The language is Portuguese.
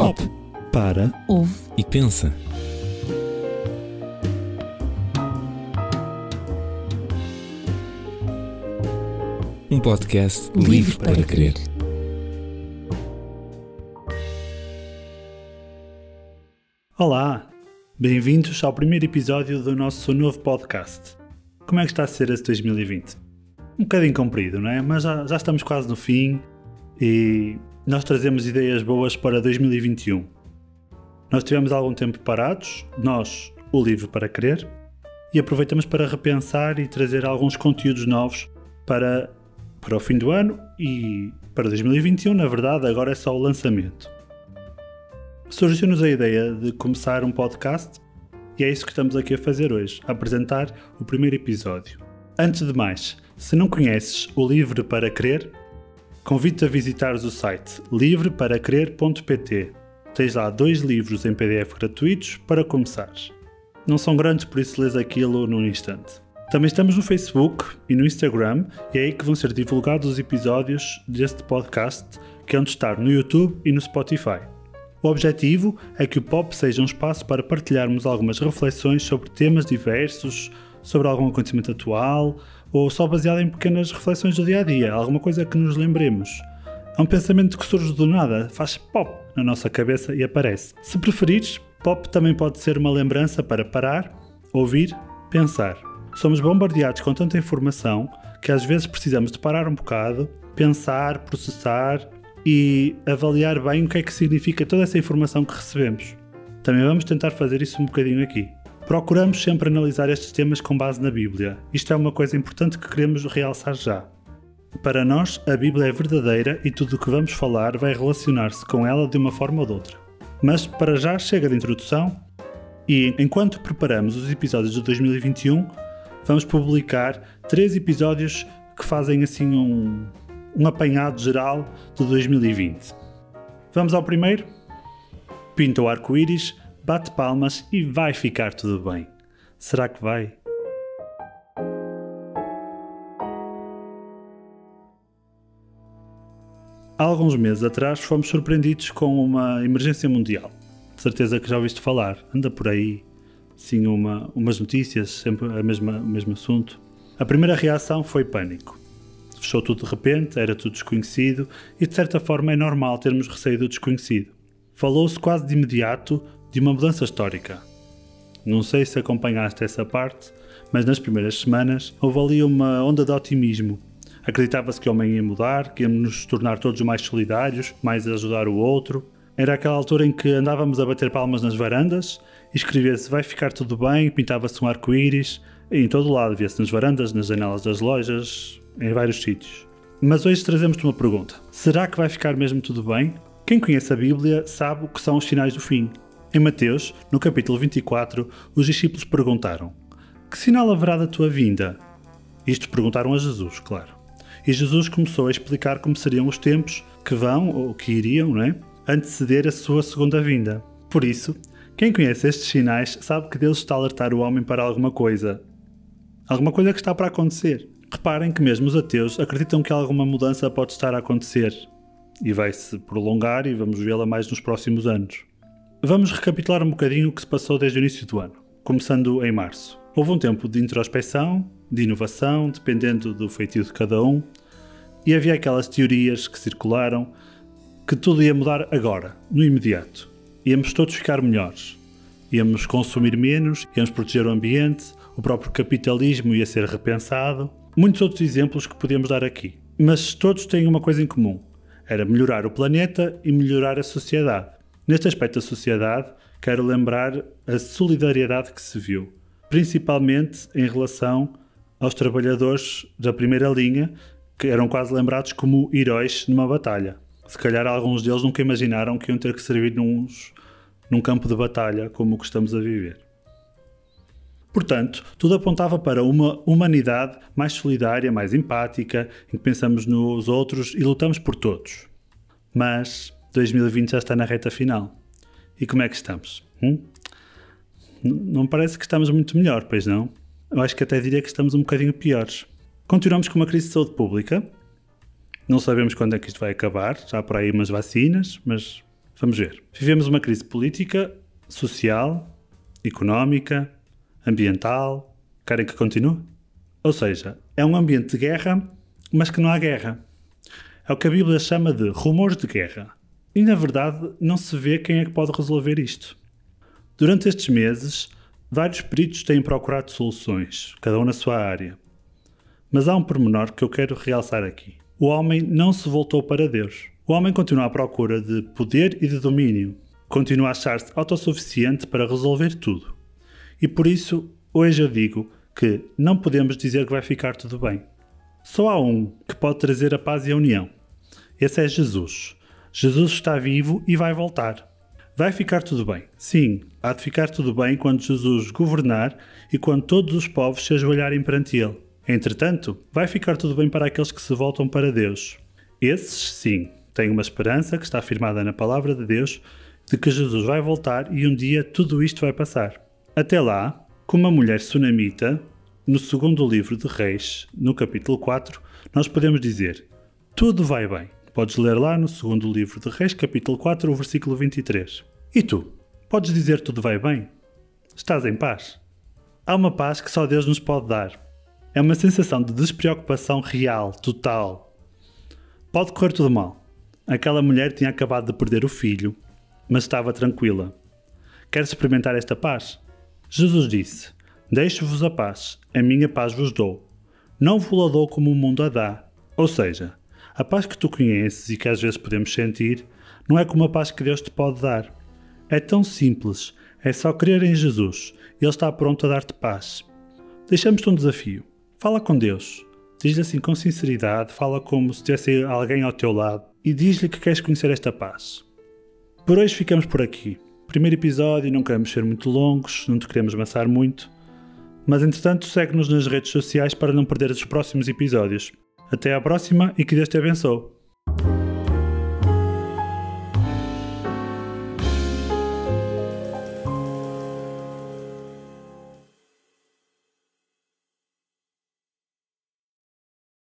Pop. Para. Ouve e pensa. Um podcast livre para crer. Olá! Bem-vindos ao primeiro episódio do nosso novo podcast. Como é que está a ser esse 2020? Um bocadinho comprido, não é? Mas já, já estamos quase no fim e nós trazemos ideias boas para 2021. Nós tivemos algum tempo parados, nós, o livro para crer, e aproveitamos para repensar e trazer alguns conteúdos novos para, para o fim do ano e para 2021, na verdade, agora é só o lançamento. Surgiu-nos a ideia de começar um podcast e é isso que estamos aqui a fazer hoje, a apresentar o primeiro episódio. Antes de mais, se não conheces o Livre para Crer, convido-te a visitares o site livreparacrer.pt. Tens lá dois livros em PDF gratuitos para começares. Não são grandes, por isso lês aquilo num instante. Também estamos no Facebook e no Instagram e é aí que vão ser divulgados os episódios deste podcast que hão de estar no YouTube e no Spotify. O objetivo é que o Pop seja um espaço para partilharmos algumas reflexões sobre temas diversos, sobre algum acontecimento atual ou só baseado em pequenas reflexões do dia a dia, alguma coisa que nos lembremos. É um pensamento que surge do nada, faz pop na nossa cabeça e aparece. Se preferires, pop também pode ser uma lembrança para parar, ouvir, pensar. Somos bombardeados com tanta informação que às vezes precisamos de parar um bocado, pensar, processar e avaliar bem o que é que significa toda essa informação que recebemos. Também vamos tentar fazer isso um bocadinho aqui. Procuramos sempre analisar estes temas com base na Bíblia. Isto é uma coisa importante que queremos realçar já. Para nós, a Bíblia é verdadeira e tudo o que vamos falar vai relacionar-se com ela de uma forma ou de outra. Mas para já chega de introdução e enquanto preparamos os episódios de 2021, vamos publicar três episódios que fazem assim um, um apanhado geral de 2020. Vamos ao primeiro? Pinta o arco-íris, bate palmas e vai ficar tudo bem. Será que vai? Há alguns meses atrás fomos surpreendidos com uma emergência mundial. De certeza que já ouviste falar, anda por aí, sim, uma, umas notícias, sempre a mesma, o mesmo assunto. A primeira reação foi pânico. Fechou tudo de repente, era tudo desconhecido e de certa forma é normal termos receio do desconhecido. Falou-se quase de imediato de uma mudança histórica. Não sei se acompanhaste essa parte, mas nas primeiras semanas houve ali uma onda de otimismo. Acreditava-se que o homem ia mudar, que íamos nos tornar todos mais solidários, mais a ajudar o outro. Era aquela altura em que andávamos a bater palmas nas varandas e escrevia-se vai ficar tudo bem, pintava-se um arco-íris, em todo lado, via-se nas varandas, nas janelas das lojas, em vários sítios. Mas hoje trazemos-te uma pergunta: será que vai ficar mesmo tudo bem? Quem conhece a Bíblia sabe o que são os sinais do fim. Em Mateus, no capítulo 24, os discípulos perguntaram: Que sinal haverá da tua vinda? Isto perguntaram a Jesus, claro. E Jesus começou a explicar como seriam os tempos que vão, ou que iriam, não é? Anteceder a sua segunda vinda. Por isso, quem conhece estes sinais sabe que Deus está a alertar o homem para alguma coisa. Alguma coisa que está para acontecer. Reparem que mesmo os ateus acreditam que alguma mudança pode estar a acontecer e vai se prolongar e vamos vê-la mais nos próximos anos. Vamos recapitular um bocadinho o que se passou desde o início do ano, começando em março. Houve um tempo de introspecção, de inovação, dependendo do feitio de cada um, e havia aquelas teorias que circularam que tudo ia mudar agora, no imediato. Íamos todos ficar melhores. Íamos consumir menos, íamos proteger o ambiente, o próprio capitalismo ia ser repensado. Muitos outros exemplos que podíamos dar aqui. Mas todos têm uma coisa em comum: era melhorar o planeta e melhorar a sociedade. Neste aspecto da sociedade, quero lembrar a solidariedade que se viu, principalmente em relação aos trabalhadores da primeira linha, que eram quase lembrados como heróis numa batalha. Se calhar alguns deles nunca imaginaram que iam ter que servir nos, num campo de batalha como o que estamos a viver. Portanto, tudo apontava para uma humanidade mais solidária, mais empática, em que pensamos nos outros e lutamos por todos. Mas 2020 já está na reta final. E como é que estamos? Hum? Não parece que estamos muito melhor, pois não? Eu acho que até diria que estamos um bocadinho piores. Continuamos com uma crise de saúde pública. Não sabemos quando é que isto vai acabar. Já há por aí umas vacinas, mas Vamos ver. Vivemos uma crise política, social, económica, ambiental. Querem que continue? Ou seja, é um ambiente de guerra, mas que não há guerra. É o que a Bíblia chama de rumores de guerra. E na verdade não se vê quem é que pode resolver isto. Durante estes meses, vários peritos têm procurado soluções, cada um na sua área. Mas há um pormenor que eu quero realçar aqui. O homem não se voltou para Deus. O homem continua à procura de poder e de domínio. Continua a achar-se autossuficiente para resolver tudo. E por isso, hoje eu digo que não podemos dizer que vai ficar tudo bem. Só há um que pode trazer a paz e a união. Esse é Jesus. Jesus está vivo e vai voltar. Vai ficar tudo bem. Sim, há de ficar tudo bem quando Jesus governar e quando todos os povos se ajoelharem perante Ele. Entretanto, vai ficar tudo bem para aqueles que se voltam para Deus. Esses, sim, têm uma esperança que está afirmada na palavra de Deus de que Jesus vai voltar e um dia tudo isto vai passar. Até lá, como a mulher sunamita, no segundo livro de Reis, no capítulo 4, nós podemos dizer: Tudo vai bem. Podes ler lá no segundo livro de Reis, capítulo 4, o versículo 23. E tu? Podes dizer tudo vai bem? Estás em paz? Há uma paz que só Deus nos pode dar. É uma sensação de despreocupação real, total. Pode correr tudo mal. Aquela mulher tinha acabado de perder o filho, mas estava tranquila. Queres experimentar esta paz? Jesus disse: Deixo-vos a paz, a minha paz vos dou. Não vos a dou como o mundo a dá. Ou seja, a paz que tu conheces e que às vezes podemos sentir não é como a paz que Deus te pode dar. É tão simples, é só crer em Jesus, Ele está pronto a dar-te paz. Deixamos-te um desafio. Fala com Deus. Diz-lhe assim com sinceridade, fala como se tivesse alguém ao teu lado e diz-lhe que queres conhecer esta paz. Por hoje ficamos por aqui. Primeiro episódio, não queremos ser muito longos, não te queremos amassar muito. Mas entretanto, segue-nos nas redes sociais para não perder os próximos episódios. Até à próxima e que Deus te abençoe.